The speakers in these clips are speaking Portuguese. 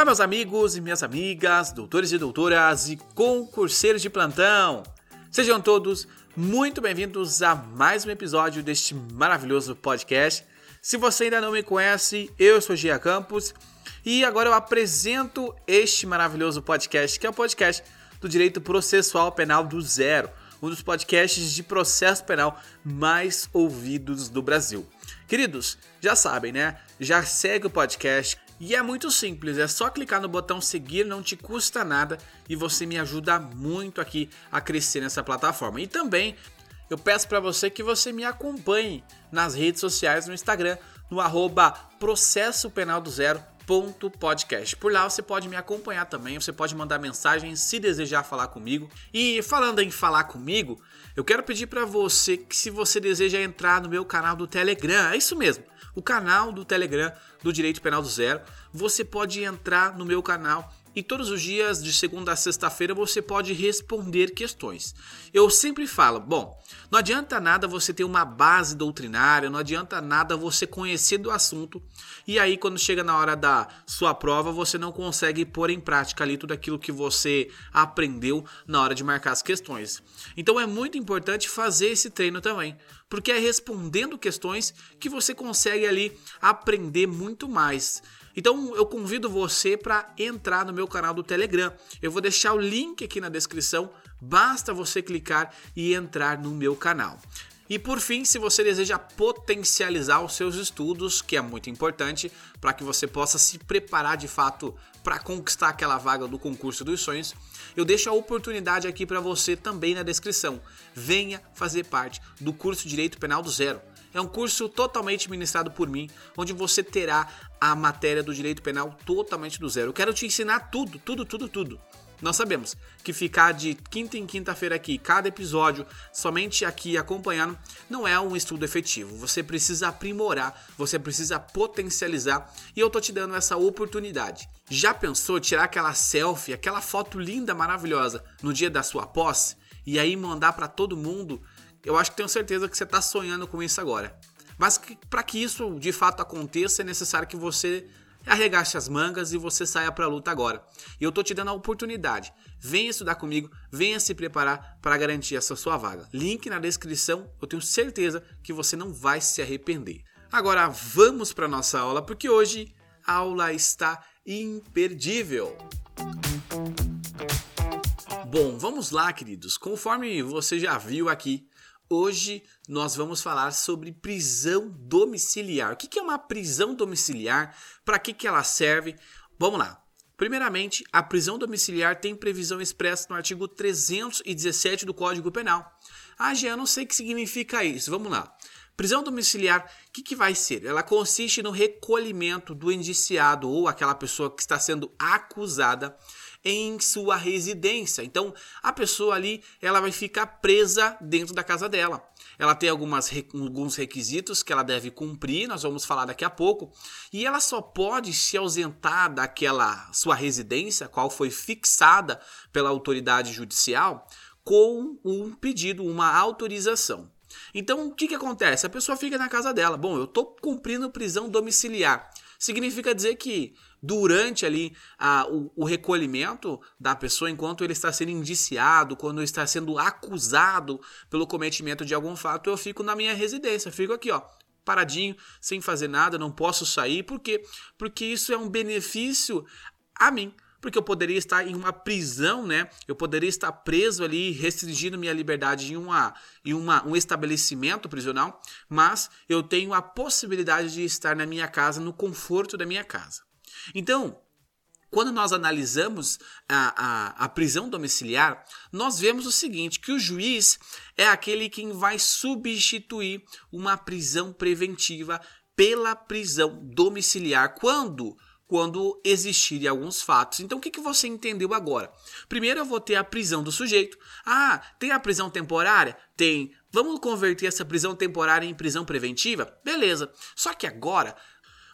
Olá, meus amigos e minhas amigas, doutores e doutoras e concurseiros de plantão. Sejam todos muito bem-vindos a mais um episódio deste maravilhoso podcast. Se você ainda não me conhece, eu sou Gia Campos e agora eu apresento este maravilhoso podcast, que é o podcast do Direito Processual Penal do Zero, um dos podcasts de processo penal mais ouvidos do Brasil. Queridos, já sabem, né? Já segue o podcast, e é muito simples, é só clicar no botão seguir, não te custa nada e você me ajuda muito aqui a crescer nessa plataforma. E também eu peço para você que você me acompanhe nas redes sociais, no Instagram, no arroba processo penal do zero podcast. Por lá você pode me acompanhar também, você pode mandar mensagem se desejar falar comigo. E falando em falar comigo, eu quero pedir para você que se você deseja entrar no meu canal do Telegram, é isso mesmo o canal do Telegram do Direito Penal do Zero. Você pode entrar no meu canal e todos os dias, de segunda a sexta-feira, você pode responder questões. Eu sempre falo: bom, não adianta nada você ter uma base doutrinária, não adianta nada você conhecer do assunto, e aí, quando chega na hora da sua prova, você não consegue pôr em prática ali tudo aquilo que você aprendeu na hora de marcar as questões. Então, é muito importante fazer esse treino também, porque é respondendo questões que você consegue ali aprender muito mais. Então eu convido você para entrar no meu canal do Telegram. Eu vou deixar o link aqui na descrição, basta você clicar e entrar no meu canal. E por fim, se você deseja potencializar os seus estudos, que é muito importante para que você possa se preparar de fato para conquistar aquela vaga do concurso dos sonhos, eu deixo a oportunidade aqui para você também na descrição. Venha fazer parte do curso Direito Penal do Zero. É um curso totalmente ministrado por mim, onde você terá a matéria do direito penal totalmente do zero. Eu quero te ensinar tudo, tudo, tudo, tudo. Nós sabemos que ficar de quinta em quinta-feira aqui, cada episódio, somente aqui acompanhando, não é um estudo efetivo. Você precisa aprimorar, você precisa potencializar e eu tô te dando essa oportunidade. Já pensou tirar aquela selfie, aquela foto linda, maravilhosa no dia da sua posse e aí mandar para todo mundo eu acho que tenho certeza que você está sonhando com isso agora. Mas para que isso de fato aconteça, é necessário que você arregache as mangas e você saia para a luta agora. E eu tô te dando a oportunidade. Venha estudar comigo, venha se preparar para garantir essa sua vaga. Link na descrição, eu tenho certeza que você não vai se arrepender. Agora vamos para nossa aula, porque hoje a aula está imperdível. Bom, vamos lá, queridos. Conforme você já viu aqui, Hoje nós vamos falar sobre prisão domiciliar. O que é uma prisão domiciliar? Para que, que ela serve? Vamos lá. Primeiramente, a prisão domiciliar tem previsão expressa no artigo 317 do Código Penal. Ah, já não sei o que significa isso. Vamos lá. Prisão domiciliar, o que, que vai ser? Ela consiste no recolhimento do indiciado ou aquela pessoa que está sendo acusada em sua residência. Então, a pessoa ali, ela vai ficar presa dentro da casa dela. Ela tem algumas, alguns requisitos que ela deve cumprir, nós vamos falar daqui a pouco, e ela só pode se ausentar daquela sua residência, qual foi fixada pela autoridade judicial, com um pedido, uma autorização. Então, o que, que acontece? A pessoa fica na casa dela. Bom, eu estou cumprindo prisão domiciliar. Significa dizer que durante ali a, o, o, recolhimento da pessoa, enquanto ele está sendo indiciado, quando está sendo acusado pelo cometimento de algum fato, eu fico na minha residência, fico aqui, ó, paradinho, sem fazer nada, não posso sair, por quê? Porque isso é um benefício a mim, porque eu poderia estar em uma prisão, né? Eu poderia estar preso ali, restringindo minha liberdade em, uma, em uma, um estabelecimento prisional, mas eu tenho a possibilidade de estar na minha casa, no conforto da minha casa. Então, quando nós analisamos a, a, a, prisão domiciliar, nós vemos o seguinte: que o juiz é aquele quem vai substituir uma prisão preventiva pela prisão domiciliar quando quando existirem alguns fatos. Então, o que, que você entendeu agora? Primeiro, eu vou ter a prisão do sujeito. Ah, tem a prisão temporária? Tem. Vamos converter essa prisão temporária em prisão preventiva? Beleza. Só que agora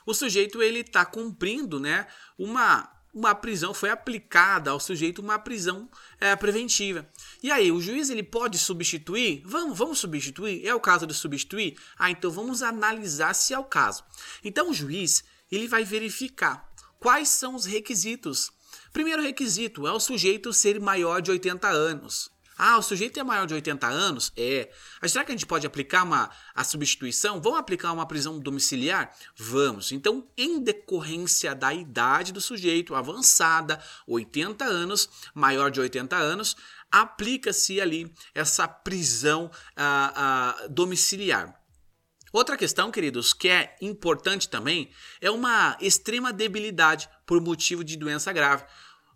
o sujeito ele está cumprindo, né, uma uma prisão foi aplicada ao sujeito uma prisão é, preventiva. E aí, o juiz ele pode substituir? Vamos, vamos substituir? É o caso de substituir? Ah, então vamos analisar se é o caso. Então o juiz ele vai verificar quais são os requisitos? Primeiro requisito é o sujeito ser maior de 80 anos. Ah, o sujeito é maior de 80 anos? É. Mas será que a gente pode aplicar uma, a substituição? Vamos aplicar uma prisão domiciliar? Vamos. Então, em decorrência da idade do sujeito, avançada, 80 anos, maior de 80 anos, aplica-se ali essa prisão ah, ah, domiciliar. Outra questão, queridos, que é importante também, é uma extrema debilidade por motivo de doença grave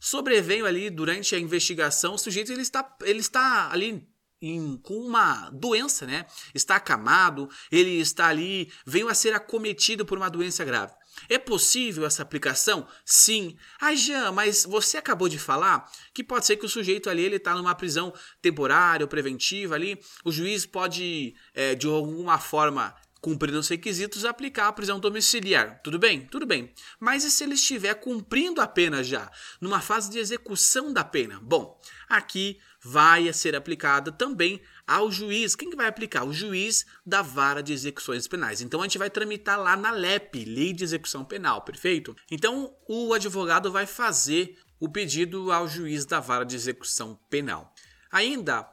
sobreveio ali durante a investigação, o sujeito ele está, ele está ali em, com uma doença, né? Está acamado, ele está ali, veio a ser acometido por uma doença grave. É possível essa aplicação? Sim. Ah, Jean, mas você acabou de falar que pode ser que o sujeito ali ele está numa prisão temporária ou preventiva ali. O juiz pode, é, de alguma forma, cumprindo os requisitos, aplicar a prisão domiciliar. Tudo bem? Tudo bem. Mas e se ele estiver cumprindo a pena já, numa fase de execução da pena? Bom, aqui vai ser aplicada também ao juiz. Quem que vai aplicar? O juiz da vara de execuções penais. Então a gente vai tramitar lá na LEP, Lei de Execução Penal, perfeito? Então o advogado vai fazer o pedido ao juiz da vara de execução penal. Ainda,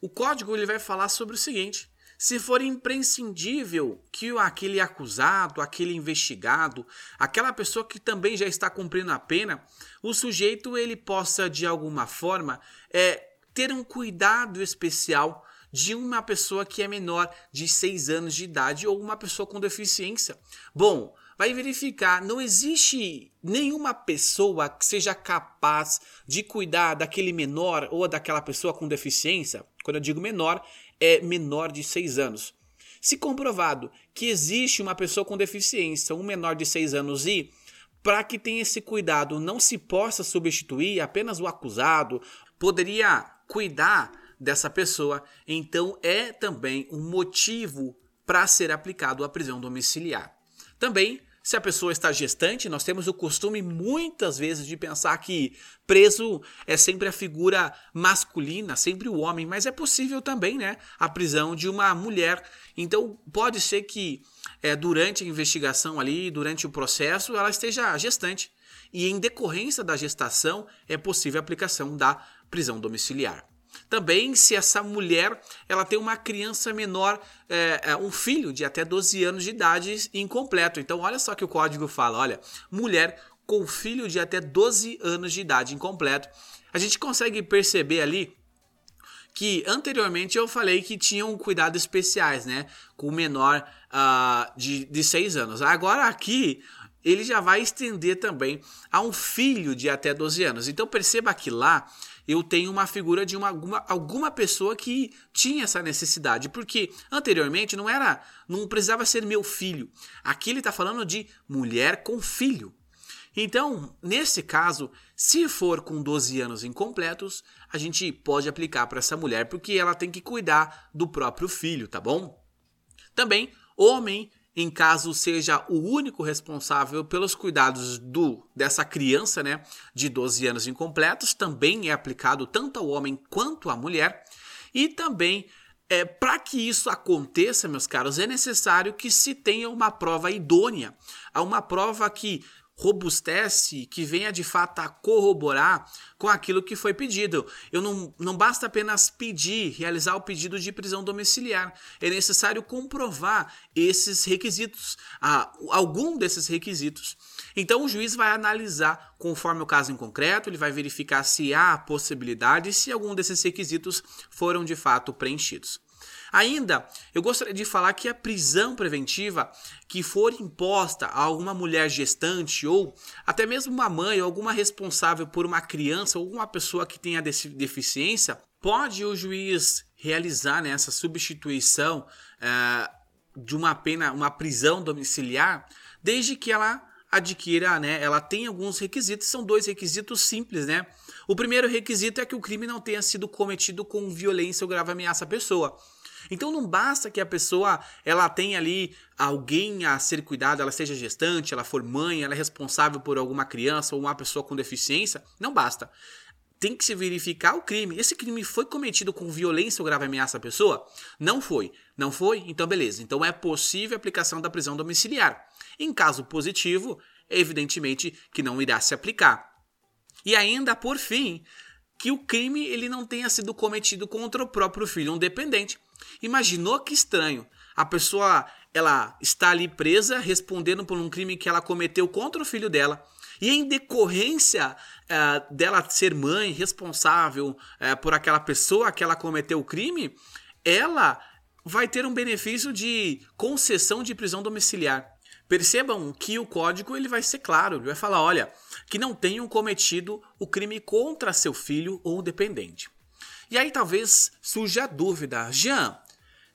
o código ele vai falar sobre o seguinte: se for imprescindível que aquele acusado, aquele investigado, aquela pessoa que também já está cumprindo a pena, o sujeito ele possa de alguma forma é, ter um cuidado especial de uma pessoa que é menor de 6 anos de idade ou uma pessoa com deficiência. Bom, vai verificar, não existe nenhuma pessoa que seja capaz de cuidar daquele menor ou daquela pessoa com deficiência. Quando eu digo menor, é menor de 6 anos. Se comprovado que existe uma pessoa com deficiência, um menor de 6 anos e para que tenha esse cuidado não se possa substituir apenas o acusado, poderia cuidar dessa pessoa, então é também um motivo para ser aplicado a prisão domiciliar. Também se a pessoa está gestante, nós temos o costume muitas vezes de pensar que preso é sempre a figura masculina, sempre o homem, mas é possível também, né, a prisão de uma mulher. Então pode ser que é, durante a investigação ali, durante o processo, ela esteja gestante e em decorrência da gestação é possível a aplicação da prisão domiciliar. Também se essa mulher ela tem uma criança menor, é, é um filho de até 12 anos de idade incompleto. Então olha só que o código fala, olha, mulher com filho de até 12 anos de idade incompleto. A gente consegue perceber ali que anteriormente eu falei que tinham cuidados especiais, né? Com o menor uh, de, de 6 anos. Agora aqui ele já vai estender também a um filho de até 12 anos. Então perceba que lá eu tenho uma figura de uma, alguma, alguma pessoa que tinha essa necessidade, porque anteriormente não era, não precisava ser meu filho. Aqui ele está falando de mulher com filho. Então, nesse caso, se for com 12 anos incompletos, a gente pode aplicar para essa mulher, porque ela tem que cuidar do próprio filho, tá bom? Também, homem em caso seja o único responsável pelos cuidados do dessa criança, né, de 12 anos incompletos, também é aplicado tanto ao homem quanto à mulher. E também é, para que isso aconteça, meus caros, é necessário que se tenha uma prova idônea, uma prova que robustece, que venha de fato a corroborar com aquilo que foi pedido. Eu não, não basta apenas pedir, realizar o pedido de prisão domiciliar. É necessário comprovar esses requisitos, ah, algum desses requisitos. Então o juiz vai analisar conforme o caso em concreto, ele vai verificar se há possibilidade e se algum desses requisitos foram de fato preenchidos. Ainda, eu gostaria de falar que a prisão preventiva que for imposta a alguma mulher gestante ou até mesmo uma mãe ou alguma responsável por uma criança ou alguma pessoa que tenha deficiência, pode o juiz realizar né, essa substituição é, de uma pena, uma prisão domiciliar, desde que ela adquira, né, ela tem alguns requisitos, são dois requisitos simples, né? O primeiro requisito é que o crime não tenha sido cometido com violência ou grave ameaça à pessoa. Então não basta que a pessoa ela tenha ali alguém a ser cuidado, ela seja gestante, ela for mãe, ela é responsável por alguma criança ou uma pessoa com deficiência, não basta. Tem que se verificar o crime. Esse crime foi cometido com violência ou grave ameaça à pessoa? Não foi. Não foi? Então beleza. Então é possível a aplicação da prisão domiciliar. Em caso positivo, evidentemente que não irá se aplicar. E ainda por fim, que o crime ele não tenha sido cometido contra o próprio filho, um dependente. Imaginou que estranho. A pessoa ela está ali presa respondendo por um crime que ela cometeu contra o filho dela. E em decorrência uh, dela ser mãe, responsável uh, por aquela pessoa que ela cometeu o crime, ela vai ter um benefício de concessão de prisão domiciliar. Percebam que o código ele vai ser claro, ele vai falar, olha, que não tenham cometido o crime contra seu filho ou dependente. E aí talvez surja a dúvida, Jean,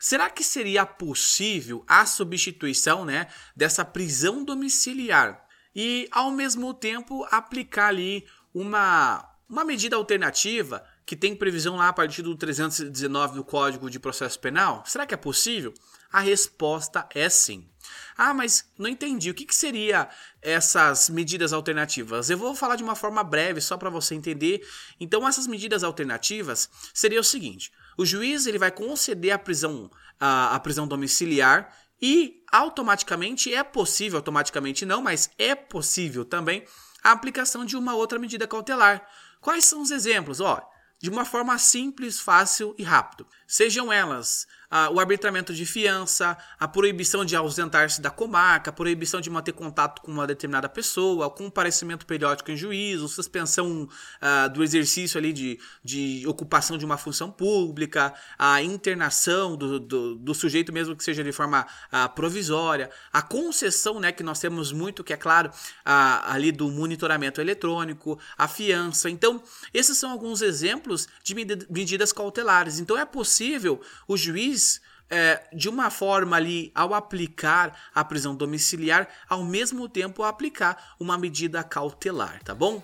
será que seria possível a substituição, né, dessa prisão domiciliar e ao mesmo tempo aplicar ali uma uma medida alternativa que tem previsão lá a partir do 319 do Código de Processo Penal? Será que é possível? A resposta é sim. Ah, mas não entendi. O que, que seria essas medidas alternativas? Eu vou falar de uma forma breve, só para você entender. Então, essas medidas alternativas seria o seguinte: o juiz ele vai conceder a prisão, a, a prisão domiciliar e automaticamente é possível, automaticamente não, mas é possível também a aplicação de uma outra medida cautelar. Quais são os exemplos? Ó, de uma forma simples, fácil e rápido. Sejam elas ah, o arbitramento de fiança, a proibição de ausentar-se da comarca, a proibição de manter contato com uma determinada pessoa, o comparecimento periódico em juízo, suspensão ah, do exercício ali de, de ocupação de uma função pública, a internação do, do, do sujeito mesmo que seja de forma ah, provisória, a concessão, né, que nós temos muito, que é claro, ali do monitoramento eletrônico, a fiança. Então, esses são alguns exemplos de medidas cautelares. Então, é possível o juiz é, de uma forma ali, ao aplicar a prisão domiciliar, ao mesmo tempo aplicar uma medida cautelar, tá bom?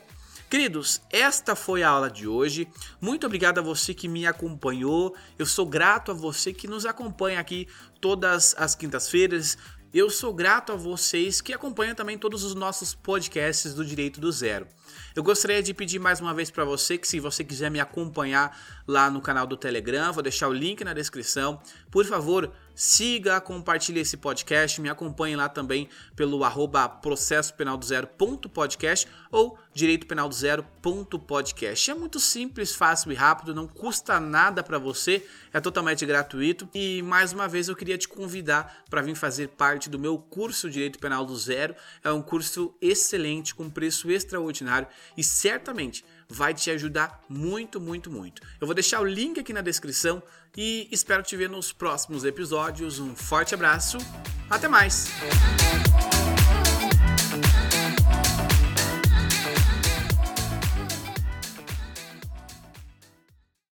Queridos, esta foi a aula de hoje. Muito obrigado a você que me acompanhou. Eu sou grato a você que nos acompanha aqui todas as quintas-feiras. Eu sou grato a vocês que acompanham também todos os nossos podcasts do Direito do Zero. Eu gostaria de pedir mais uma vez para você que se você quiser me acompanhar lá no canal do Telegram, vou deixar o link na descrição. Por favor, siga, compartilhe esse podcast, me acompanhe lá também pelo arroba processo penal do zero ponto podcast ou direito penal do zero ponto podcast. É muito simples, fácil e rápido, não custa nada para você, é totalmente gratuito. E mais uma vez eu queria te convidar para vir fazer parte do meu curso Direito Penal do Zero. É um curso excelente, com preço extraordinário e certamente vai te ajudar muito, muito, muito. Eu vou deixar o link aqui na descrição e espero te ver nos próximos episódios. Um forte abraço, até mais!